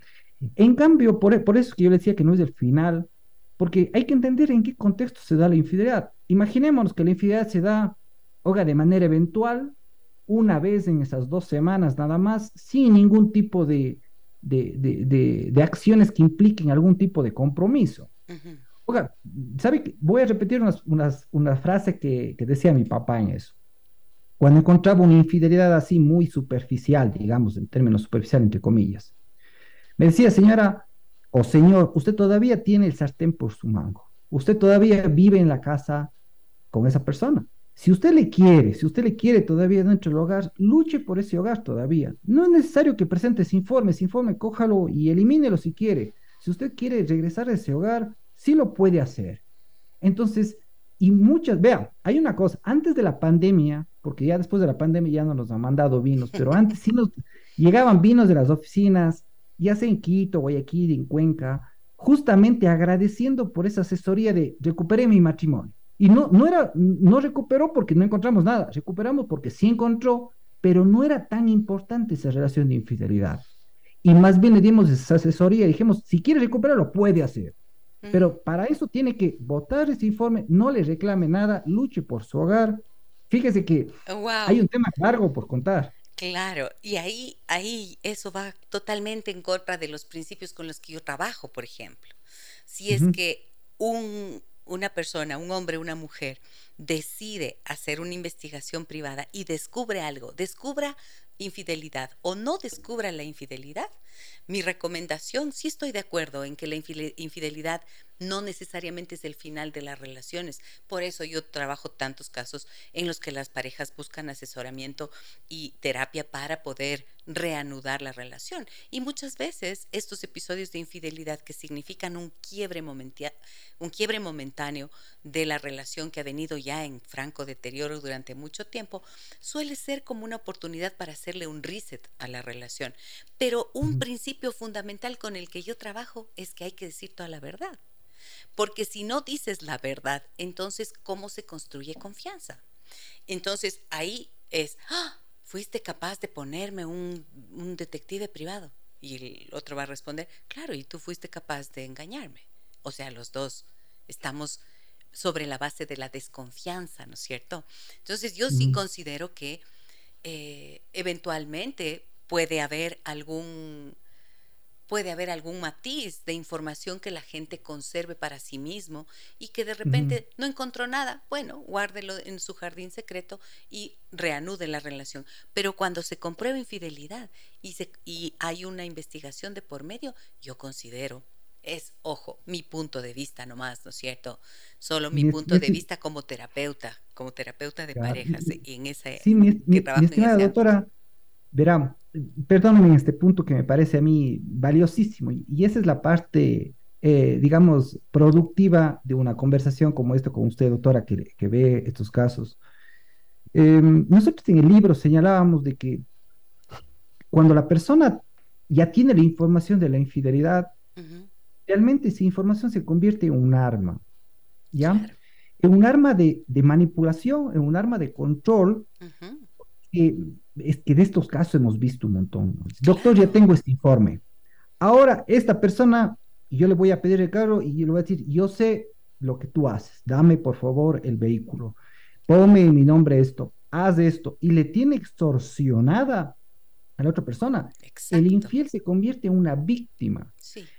En cambio, por, por eso que yo le decía que no es el final, porque hay que entender en qué contexto se da la infidelidad. Imaginémonos que la infidelidad se da Oiga, de manera eventual, una vez en esas dos semanas nada más, sin ningún tipo de, de, de, acciones que impliquen algún tipo de compromiso. Oiga, ¿sabe qué? Voy a repetir unas, una frase que, que decía mi papá en eso. Cuando encontraba una infidelidad así muy superficial, digamos, en términos superficiales, entre comillas, me decía, señora o señor, usted todavía tiene el sartén por su mango. Usted todavía vive en la casa con esa persona. Si usted le quiere, si usted le quiere todavía dentro del hogar, luche por ese hogar todavía. No es necesario que presente ese informe, ese informe cójalo y elimínelo si quiere. Si usted quiere regresar a ese hogar, sí lo puede hacer. Entonces, y muchas, vean, hay una cosa, antes de la pandemia, porque ya después de la pandemia ya no nos han mandado vinos, pero antes sí nos [LAUGHS] llegaban vinos de las oficinas, ya sea en Quito, Guayaquil, en Cuenca, justamente agradeciendo por esa asesoría de recuperé mi matrimonio y no, no, era, no recuperó porque no encontramos nada, recuperamos porque sí encontró, pero no era tan importante esa relación de infidelidad. Y más bien le dimos esa asesoría y dijimos, si quiere recuperarlo, puede hacer. Pero para eso tiene que votar ese informe, no le reclame nada, luche por su hogar. Fíjese que hay un tema largo por contar. Claro, y ahí, ahí eso va totalmente en contra de los principios con los que yo trabajo, por ejemplo. Si es que un, una persona, un hombre, una mujer, decide hacer una investigación privada y descubre algo, descubra infidelidad o no descubra la infidelidad, mi recomendación, sí estoy de acuerdo en que la infidelidad no necesariamente es el final de las relaciones. Por eso yo trabajo tantos casos en los que las parejas buscan asesoramiento y terapia para poder reanudar la relación. Y muchas veces estos episodios de infidelidad que significan un quiebre, un quiebre momentáneo de la relación que ha venido ya en franco deterioro durante mucho tiempo, suele ser como una oportunidad para hacerle un reset a la relación. Pero un principio fundamental con el que yo trabajo es que hay que decir toda la verdad. Porque si no dices la verdad, entonces, ¿cómo se construye confianza? Entonces, ahí es, ¡Ah! fuiste capaz de ponerme un, un detective privado. Y el otro va a responder, claro, y tú fuiste capaz de engañarme. O sea, los dos estamos sobre la base de la desconfianza, ¿no es cierto? Entonces, yo sí considero que eh, eventualmente puede haber algún puede haber algún matiz de información que la gente conserve para sí mismo y que de repente no encontró nada, bueno, guárdelo en su jardín secreto y reanude la relación. Pero cuando se comprueba infidelidad y, se, y hay una investigación de por medio, yo considero, es, ojo, mi punto de vista nomás, ¿no es cierto? Solo mi, punto de vista como terapeuta, como terapeuta de parejas en esa... Sí, mi, doctora, verán, perdónenme en este punto que me parece a mí valiosísimo, y, esa es la parte, eh, digamos, productiva de una conversación como esta con usted, doctora, que, que ve estos casos. Em, nosotros en el libro señalábamos de que cuando la persona ya tiene la información de la infidelidad, realmente esa información se convierte en un arma, ¿ya? En un arma de, manipulación, en un arma de control, es que de estos casos hemos visto un montón. Doctor, ya tengo este informe. Ahora, esta persona, yo le voy a pedir el carro y le voy a decir, yo sé lo que tú haces, dame por favor el vehículo, ponme en mi nombre esto, haz esto, y le tiene extorsionada a la otra persona. El infiel se convierte en una víctima.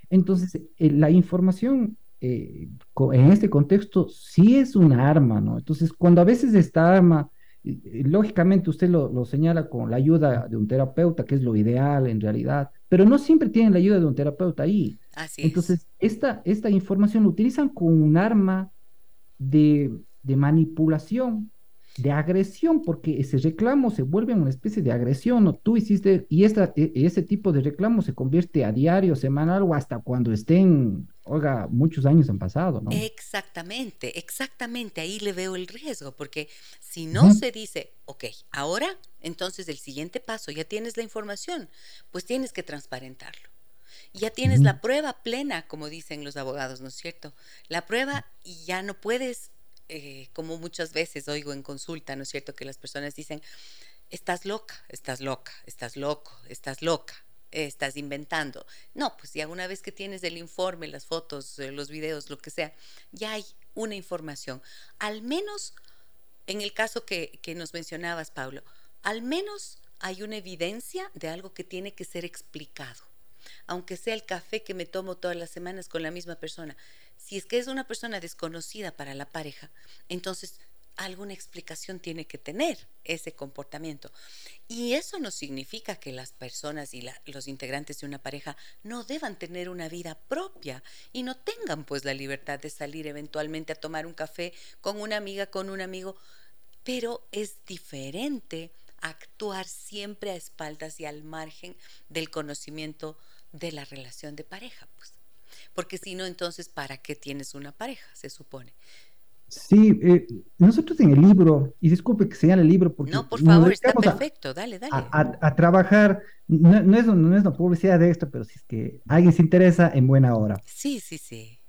Entonces, eh, la información eh, en este contexto sí es una arma, ¿no? Entonces, cuando a veces esta arma lógicamente usted lo, señala con la ayuda de un terapeuta, que es lo ideal en realidad, pero no siempre tienen la ayuda de un terapeuta ahí. Así Entonces, Esta, esta información la utilizan como un arma de, de manipulación de agresión, porque ese reclamo se vuelve una especie de agresión, o tú hiciste, y esta, e, ese tipo de reclamo se convierte a diario, semanal o hasta cuando estén, oiga, muchos años han pasado, ¿no? Exactamente, exactamente, ahí le veo el riesgo, porque si no se dice, ok, ahora, entonces el siguiente paso, ya tienes la información, pues tienes que transparentarlo. Ya tienes la prueba plena, como dicen los abogados, ¿no es cierto? La prueba y ya no puedes eh, como muchas veces oigo en consulta, ¿no es cierto? Que las personas dicen, estás loca, estás loca, estás loco, estás loca, estás inventando. No, pues ya una vez que tienes el informe, las fotos, eh, los videos, lo que sea, ya hay una información. Al menos, en el caso que, que nos mencionabas, Pablo, al menos hay una evidencia de algo que tiene que ser explicado aunque sea el café que me tomo todas las semanas con la misma persona. Si es que es una persona desconocida para la pareja, entonces alguna explicación tiene que tener ese comportamiento. Y eso no significa que las personas y los integrantes de una pareja no deban tener una vida propia y no tengan pues la libertad de salir eventualmente a tomar un café con una amiga, con un amigo, pero es diferente actuar siempre a espaldas y al margen del conocimiento de la relación de pareja, pues. Porque si no, entonces, ¿para qué tienes una pareja? Se supone. Sí, eh, nosotros en el libro, y disculpe que señale el libro porque... No, por favor, está perfecto, dale, dale. A, trabajar, no, es, no es una publicidad de esto, pero si es que alguien se interesa, en buena hora. Sí, sí, sí.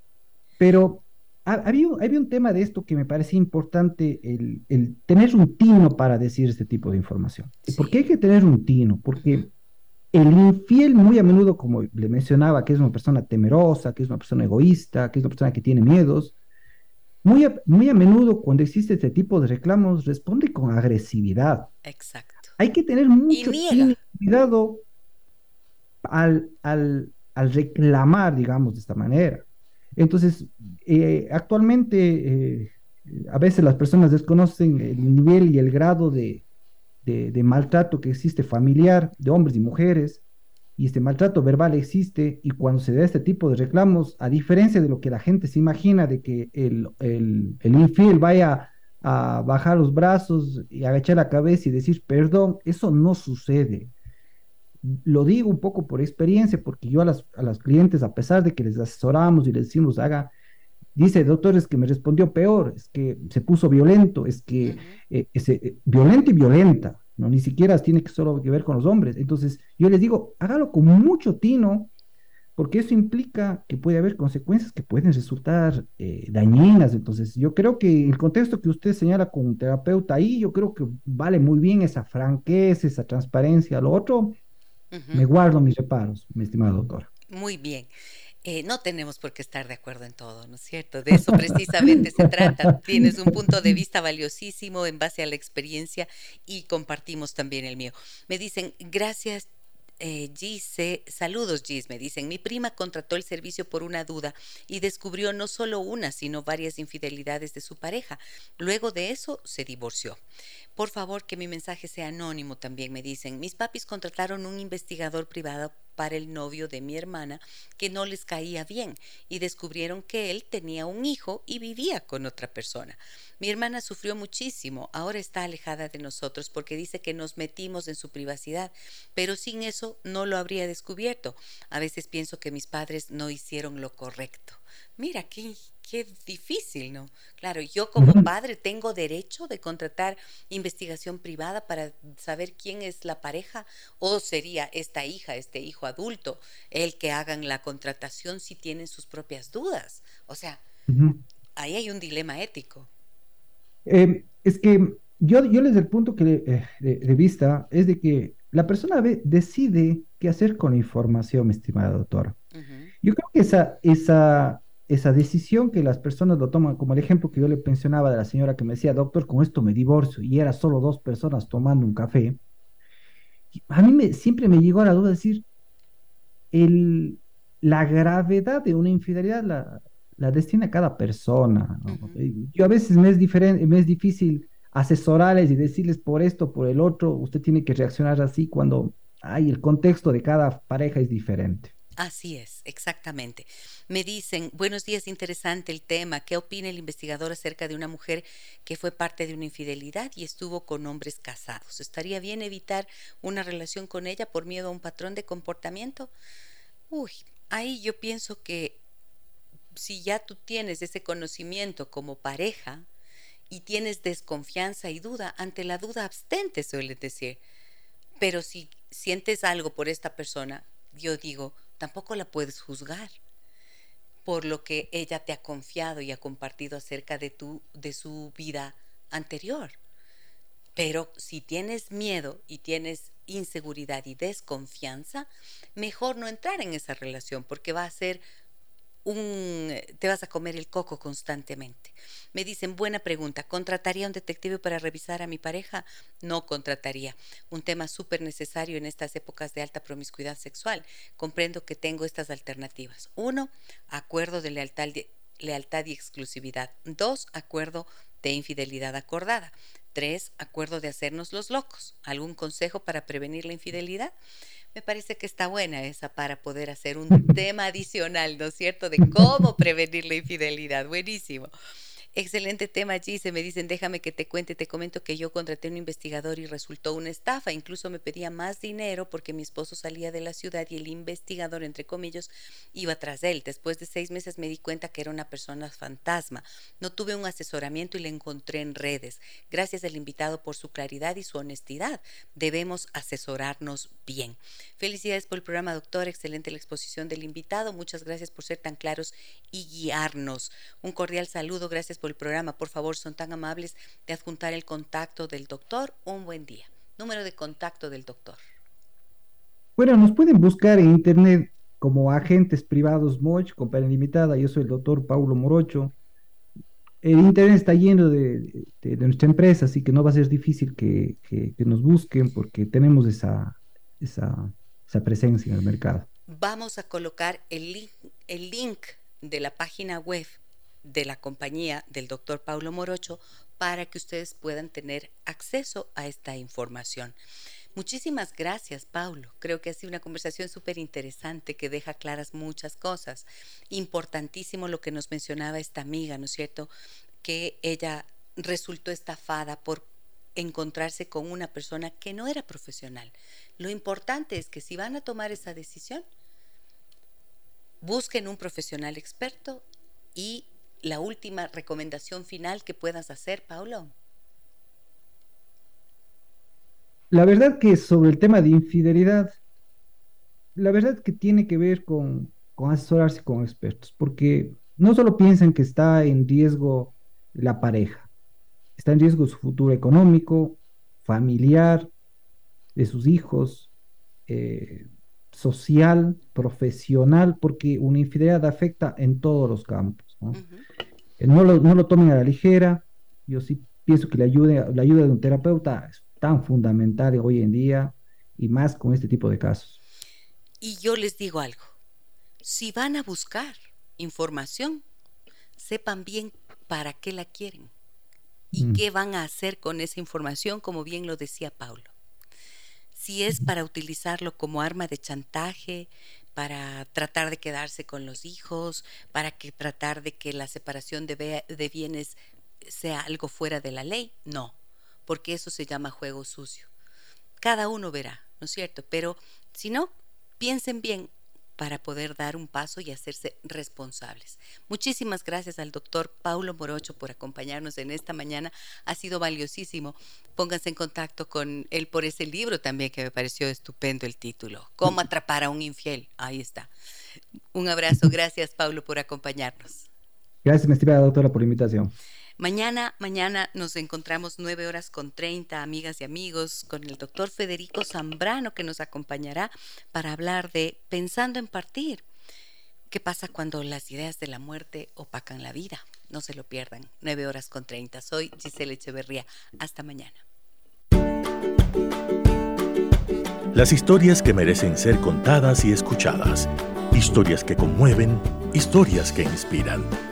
Pero había, había un tema de esto que me parece importante, el, el, tener un tino para decir este tipo de información. ¿Por qué hay que tener un tino? Porque... El infiel muy a menudo, como le mencionaba, que es una persona temerosa, que es una persona egoísta, que es una persona que tiene miedos, muy a, muy a menudo cuando existe este tipo de reclamos responde con agresividad. Exacto. Hay que tener mucho cuidado al, al, al, reclamar, digamos, de esta manera. Entonces, eh, actualmente eh, a veces las personas desconocen el nivel y el grado de, de, maltrato que existe familiar de hombres y mujeres, y este maltrato verbal existe, y cuando se da este tipo de reclamos, a diferencia de lo que la gente se imagina de que el, el, el infiel vaya a bajar los brazos y agachar la cabeza y decir perdón, eso no sucede. Lo digo un poco por experiencia, porque yo a las, a las clientes, a pesar de que les asesoramos y les decimos haga, dice doctor, es que me respondió peor, es que se puso violento, es que eh, eh, violento y violenta, no ni siquiera tiene que solo que ver con los hombres. Entonces, yo les digo, hágalo con mucho tino, porque eso implica que puede haber consecuencias que pueden resultar eh, dañinas. Entonces, yo creo que el contexto que usted señala con un terapeuta ahí, yo creo que vale muy bien esa franqueza, esa transparencia. Lo otro, me guardo mis reparos, mi estimada doctora. Muy bien. Eh, no tenemos por qué estar de acuerdo en todo, ¿no es cierto? De eso precisamente se trata. Tienes un punto de vista valiosísimo en base a la experiencia y compartimos también el mío. Me dicen, gracias eh, Gise, saludos Gis, me dicen, mi prima contrató el servicio por una duda y descubrió no solo una, sino varias infidelidades de su pareja. Luego de eso se divorció. Por favor, que mi mensaje sea anónimo también, me dicen. Mis papis contrataron un investigador privado el novio de mi hermana que no les caía bien y descubrieron que él tenía un hijo y vivía con otra persona. Mi hermana sufrió muchísimo, ahora está alejada de nosotros porque dice que nos metimos en su privacidad, pero sin eso no lo habría descubierto. A veces pienso que mis padres no hicieron lo correcto. Mira, qué, qué difícil, ¿no? Claro, yo como padre tengo derecho de contratar investigación privada para saber quién es la pareja o sería esta hija, este hijo adulto, el que hagan la contratación si tienen sus propias dudas. O sea, ahí hay un dilema ético. Eh, es que yo, yo desde el punto que, eh, de, vista es de que la persona decide qué hacer con la información, mi estimada doctora. Yo creo que esa, esa esa decisión que las personas lo toman, como el ejemplo que yo le mencionaba de la señora que me decía, doctor, con esto me divorcio, y era solo dos personas tomando un café, a mí me, siempre me llegó a la duda de decir, el, la gravedad de una infidelidad la, la destina cada persona. Yo a veces me es, diferente, me es difícil asesorarles y decirles por esto, por el otro, usted tiene que reaccionar así cuando hay el contexto de cada pareja es diferente. Así es, exactamente. Me dicen, buenos días, interesante el tema. ¿Qué opina el investigador acerca de una mujer que fue parte de una infidelidad y estuvo con hombres casados? ¿Estaría bien evitar una relación con ella por miedo a un patrón de comportamiento? Uy, ahí yo pienso que si ya tú tienes ese conocimiento como pareja y tienes desconfianza y duda, ante la duda abstente, suele decir. Pero si sientes algo por esta persona, yo digo, tampoco la puedes juzgar por lo que ella te ha confiado y ha compartido acerca de tu de su vida anterior. Pero si tienes miedo y tienes inseguridad y desconfianza, mejor no entrar en esa relación porque va a ser un, te vas a comer el coco constantemente. Me dicen, buena pregunta, ¿contrataría un detective para revisar a mi pareja? No contrataría. Un tema súper necesario en estas épocas de alta promiscuidad sexual. Comprendo que tengo estas alternativas. Uno, acuerdo de lealtad, lealtad y exclusividad. Dos, acuerdo de infidelidad acordada. Tres, acuerdo de hacernos los locos. ¿Algún consejo para prevenir la infidelidad? Me parece que está buena esa para poder hacer un tema adicional, ¿no es cierto?, de cómo prevenir la infidelidad. Buenísimo. Excelente tema, Gise. Me dicen, déjame que te cuente, te comento que yo contraté un investigador y resultó una estafa. Incluso me pedía más dinero porque mi esposo salía de la ciudad y el investigador, entre comillas, iba tras él. Después de seis meses me di cuenta que era una persona fantasma. No tuve un asesoramiento y le encontré en redes. Gracias al invitado por su claridad y su honestidad. Debemos asesorarnos bien. Felicidades por el programa, doctor. Excelente la exposición del invitado. Muchas gracias por ser tan claros y guiarnos. Un cordial saludo. Gracias por el programa. Por favor, son tan amables de adjuntar el contacto del doctor. Un buen día. Número de contacto del doctor. Bueno, nos pueden buscar en internet como agentes privados Moch, compañía limitada. Yo soy el doctor Paulo Morocho. El internet está lleno de, nuestra empresa, así que no va a ser difícil que, nos busquen porque tenemos esa, esa, esa, presencia en el mercado. Vamos a colocar el link, el link de la página web de la compañía del doctor Paulo Morocho para que ustedes puedan tener acceso a esta información. Muchísimas gracias, Paulo. Creo que ha sido una conversación súper interesante que deja claras muchas cosas. Importantísimo lo que nos mencionaba esta amiga, ¿no es cierto? Que ella resultó estafada por encontrarse con una persona que no era profesional. Lo importante es que si van a tomar esa decisión, busquen un profesional experto y la última recomendación final que puedas hacer, Paulo? La verdad que sobre el tema de infidelidad, la verdad que tiene que ver con, con asesorarse con expertos, porque no solo piensan que está en riesgo la pareja, está en riesgo su futuro económico, familiar, de sus hijos, eh, social, profesional, porque una infidelidad afecta en todos los campos. ¿no? No, lo, no lo tomen a la ligera. Yo sí pienso que la ayuda, la ayuda de un terapeuta es tan fundamental hoy en día y más con este tipo de casos. Y yo les digo algo, si van a buscar información, sepan bien para qué la quieren y mm. qué van a hacer con esa información, como bien lo decía Paulo. Si es para utilizarlo como arma de chantaje, para tratar de quedarse con los hijos, para que tratar de que la separación de, de bienes sea algo fuera de la ley, no, porque eso se llama juego sucio. Cada uno verá, ¿no es cierto? Pero si no, piensen bien para poder dar un paso y hacerse responsables. Muchísimas gracias al doctor Paulo Morocho por acompañarnos en esta mañana. Ha sido valiosísimo. Pónganse en contacto con él por ese libro también que me pareció estupendo el título. ¿Cómo atrapar a un infiel? Ahí está. Un abrazo. Gracias, Paulo, por acompañarnos. Gracias, mi estimada doctora, por la invitación. Mañana, mañana nos encontramos nueve horas con 30, amigas y amigos, con el doctor Federico Zambrano que nos acompañará para hablar de pensando en partir. ¿Qué pasa cuando las ideas de la muerte opacan la vida? No se lo pierdan. Nueve horas con 30. Soy Giselle Echeverría. Hasta mañana. Las historias que merecen ser contadas y escuchadas. Historias que conmueven, historias que inspiran.